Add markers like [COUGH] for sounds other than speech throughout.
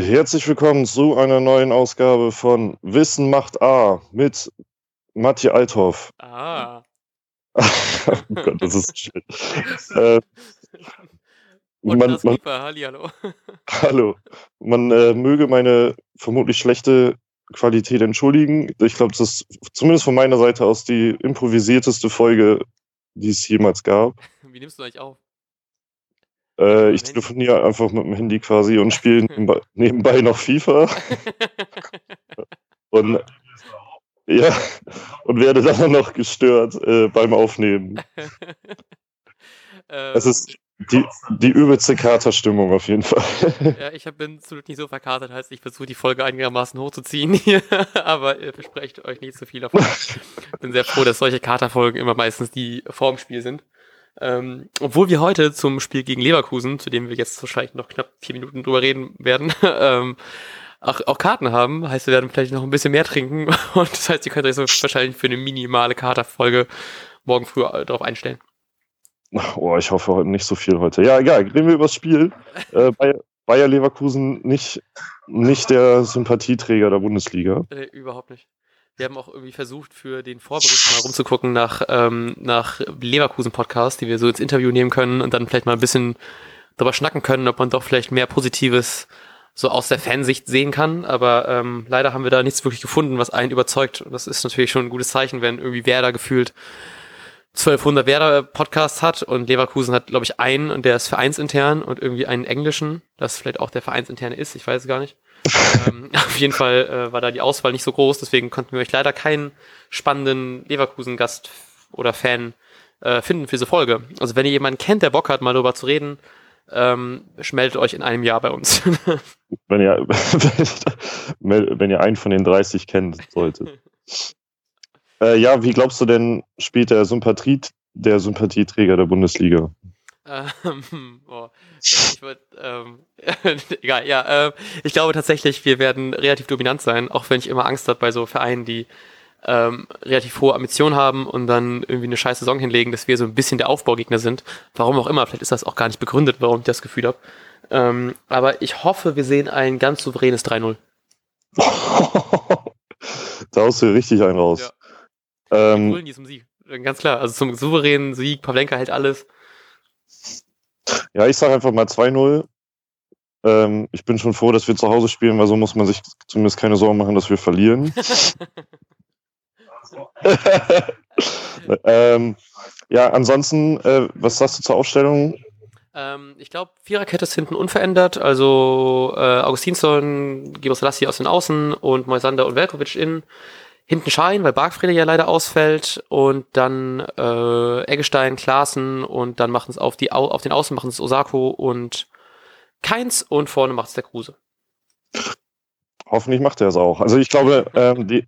Herzlich willkommen zu einer neuen Ausgabe von Wissen macht A mit Matti Althoff. Ah. [LAUGHS] oh Gott, das ist schön. [LAUGHS] Äh, Und man, das man, Keeper, hallihallo. [LAUGHS] hallo. Man äh, möge meine vermutlich schlechte Qualität entschuldigen. Ich glaube, das ist zumindest von meiner Seite aus die improvisierteste Folge, die es jemals gab. Wie nimmst du eigentlich auf? Äh, ich telefoniere einfach mit dem Handy quasi und spiele [LAUGHS] nebenbei, nebenbei noch FIFA. [LAUGHS] Und ja, und werde dann auch noch gestört äh, beim Aufnehmen. [LAUGHS] Es Ähm, ist die, die übelste Katerstimmung auf jeden Fall. ja, ich bin absolut nicht so verkatert, heißt, ich versuche die Folge einigermaßen hochzuziehen hier, aber ihr versprecht euch nicht so viel davon. bin sehr froh, dass solche Katerfolgen immer meistens die vorm Spiel sind. Ähm, obwohl wir heute zum Spiel gegen Leverkusen, zu dem wir jetzt wahrscheinlich noch knapp vier Minuten drüber reden werden, [LAUGHS] ähm, auch, auch Karten haben, heißt, wir werden vielleicht noch ein bisschen mehr trinken [LAUGHS] und das heißt, ihr könnt euch so wahrscheinlich für eine minimale Katerfolge morgen früh äh, darauf einstellen. Oh, ich hoffe heute nicht so viel heute. Ja, egal, reden wir über das Spiel. [LAUGHS] Äh, Bayer, Leverkusen nicht, nicht der Sympathieträger der Bundesliga. Äh, überhaupt nicht. Wir haben auch irgendwie versucht, für den Vorbericht mal rumzugucken nach, ähm, nach Leverkusen-Podcasts, die wir so ins Interview nehmen können und dann vielleicht mal ein bisschen drüber schnacken können, ob man doch vielleicht mehr Positives so aus der Fansicht sehen kann. Aber ähm, leider haben wir da nichts wirklich gefunden, was einen überzeugt. Und das ist natürlich schon ein gutes Zeichen, wenn irgendwie Werder gefühlt 1200 Werder-Podcasts hat und Leverkusen hat, glaube ich, einen und der ist vereinsintern und irgendwie einen englischen, das vielleicht auch der vereinsinterne ist, ich weiß es gar nicht. Ähm, [LAUGHS] auf jeden Fall äh, war da die Auswahl nicht so groß, deswegen konnten wir euch leider keinen spannenden Leverkusen-Gast oder Fan äh, finden für diese Folge. Also wenn ihr jemanden kennt, der Bock hat, mal darüber zu reden, ähm, meldet euch in einem Jahr bei uns. [LAUGHS] Wenn ihr, [LAUGHS] wenn ihr einen von den 30 kennt solltet. Äh, ja, wie glaubst du denn, spielt der Sympathie, der Sympathieträger der Bundesliga? Ähm, boah, ich würd, ähm, [LAUGHS] egal, ja, ähm, ich glaube tatsächlich, wir werden relativ dominant sein, auch wenn ich immer Angst habe bei so Vereinen, die ähm, relativ hohe Ambitionen haben und dann irgendwie eine scheiß Saison hinlegen, dass wir so ein bisschen der Aufbaugegner sind. Warum auch immer, vielleicht ist das auch gar nicht begründet, warum ich das Gefühl habe. Ähm, aber ich hoffe, wir sehen ein ganz souveränes 3-0. [LAUGHS] da haust du richtig einen raus. Ja. Ähm, die zum Sieg. Ganz klar, also zum souveränen Sieg, Pavlenka hält alles. ja, ich sage einfach mal 2-0. Ähm, ich bin schon froh, dass wir zu Hause spielen, weil so muss man sich zumindest keine Sorgen machen, dass wir verlieren. [LAUGHS] [LAUGHS] ähm, ja, ansonsten, äh, was sagst du zur Aufstellung? Ähm, ich glaube, Viererkette ist hinten unverändert. Also äh, Augustinsson, Giro Selassie aus den Außen und Moisander und Velkovic in. Hinten Schein, weil Bargfrede ja leider ausfällt. Und dann äh, Eggestein, Klaassen und dann machen es auf, die Au auf den Außen machen es Osako und Keins und vorne macht es der Kruse. Hoffentlich macht er es auch. Also ich glaube, ähm, die,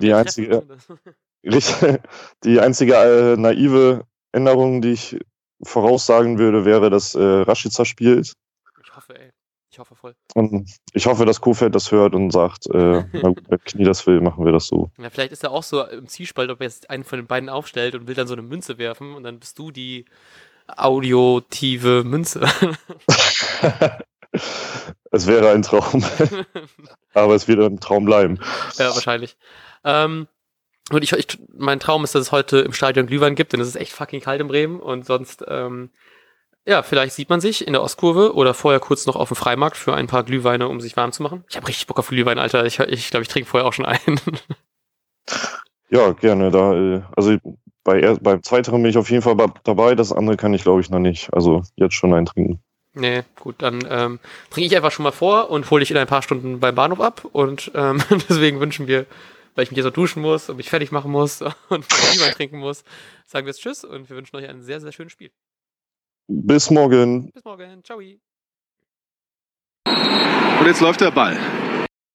Die einzige- [LAUGHS] [LAUGHS] Die einzige äh, naive Änderung, die ich voraussagen würde, wäre, dass äh, Rashica spielt. Ich hoffe, ey. Ich hoffe voll. Und ich hoffe, dass Kofeld das hört und sagt, äh, [LAUGHS] na gut, wenn Knie das will, machen wir das so. Ja, vielleicht ist er auch so im Zielspalt, ob er jetzt einen von den beiden aufstellt und will dann so eine Münze werfen und dann bist du die audiotive Münze. [LAUGHS] es wäre ein Traum, [LAUGHS] aber es wird ein Traum bleiben. ja, wahrscheinlich. Ähm, und ich, ich, mein Traum ist, dass es heute im Stadion Glühwein gibt, denn es ist echt fucking kalt in Bremen und sonst, ähm, ja, vielleicht sieht man sich in der Ostkurve oder vorher kurz noch auf dem Freimarkt für ein paar Glühweine, um sich warm zu machen. Ich habe richtig Bock auf Glühwein, Alter. Ich glaube, ich, glaub, ich trinke vorher auch schon einen. Ja, gerne. Da, äh, also bei, er- beim zweiteren bin ich auf jeden Fall dabei, das andere kann ich, glaube ich, noch nicht. Also jetzt schon eintrinken. nee, gut, dann ähm, trinke ich einfach schon mal vor und hole dich in ein paar Stunden beim Bahnhof ab und ähm, [LAUGHS] deswegen wünschen wir, weil ich mich jetzt noch duschen muss und mich fertig machen muss [LAUGHS] und Glühwein trinken muss, sagen wir jetzt Tschüss und wir wünschen euch ein sehr, sehr schönes Spiel. Bis morgen. Bis morgen. Ciao. Und jetzt läuft der Ball.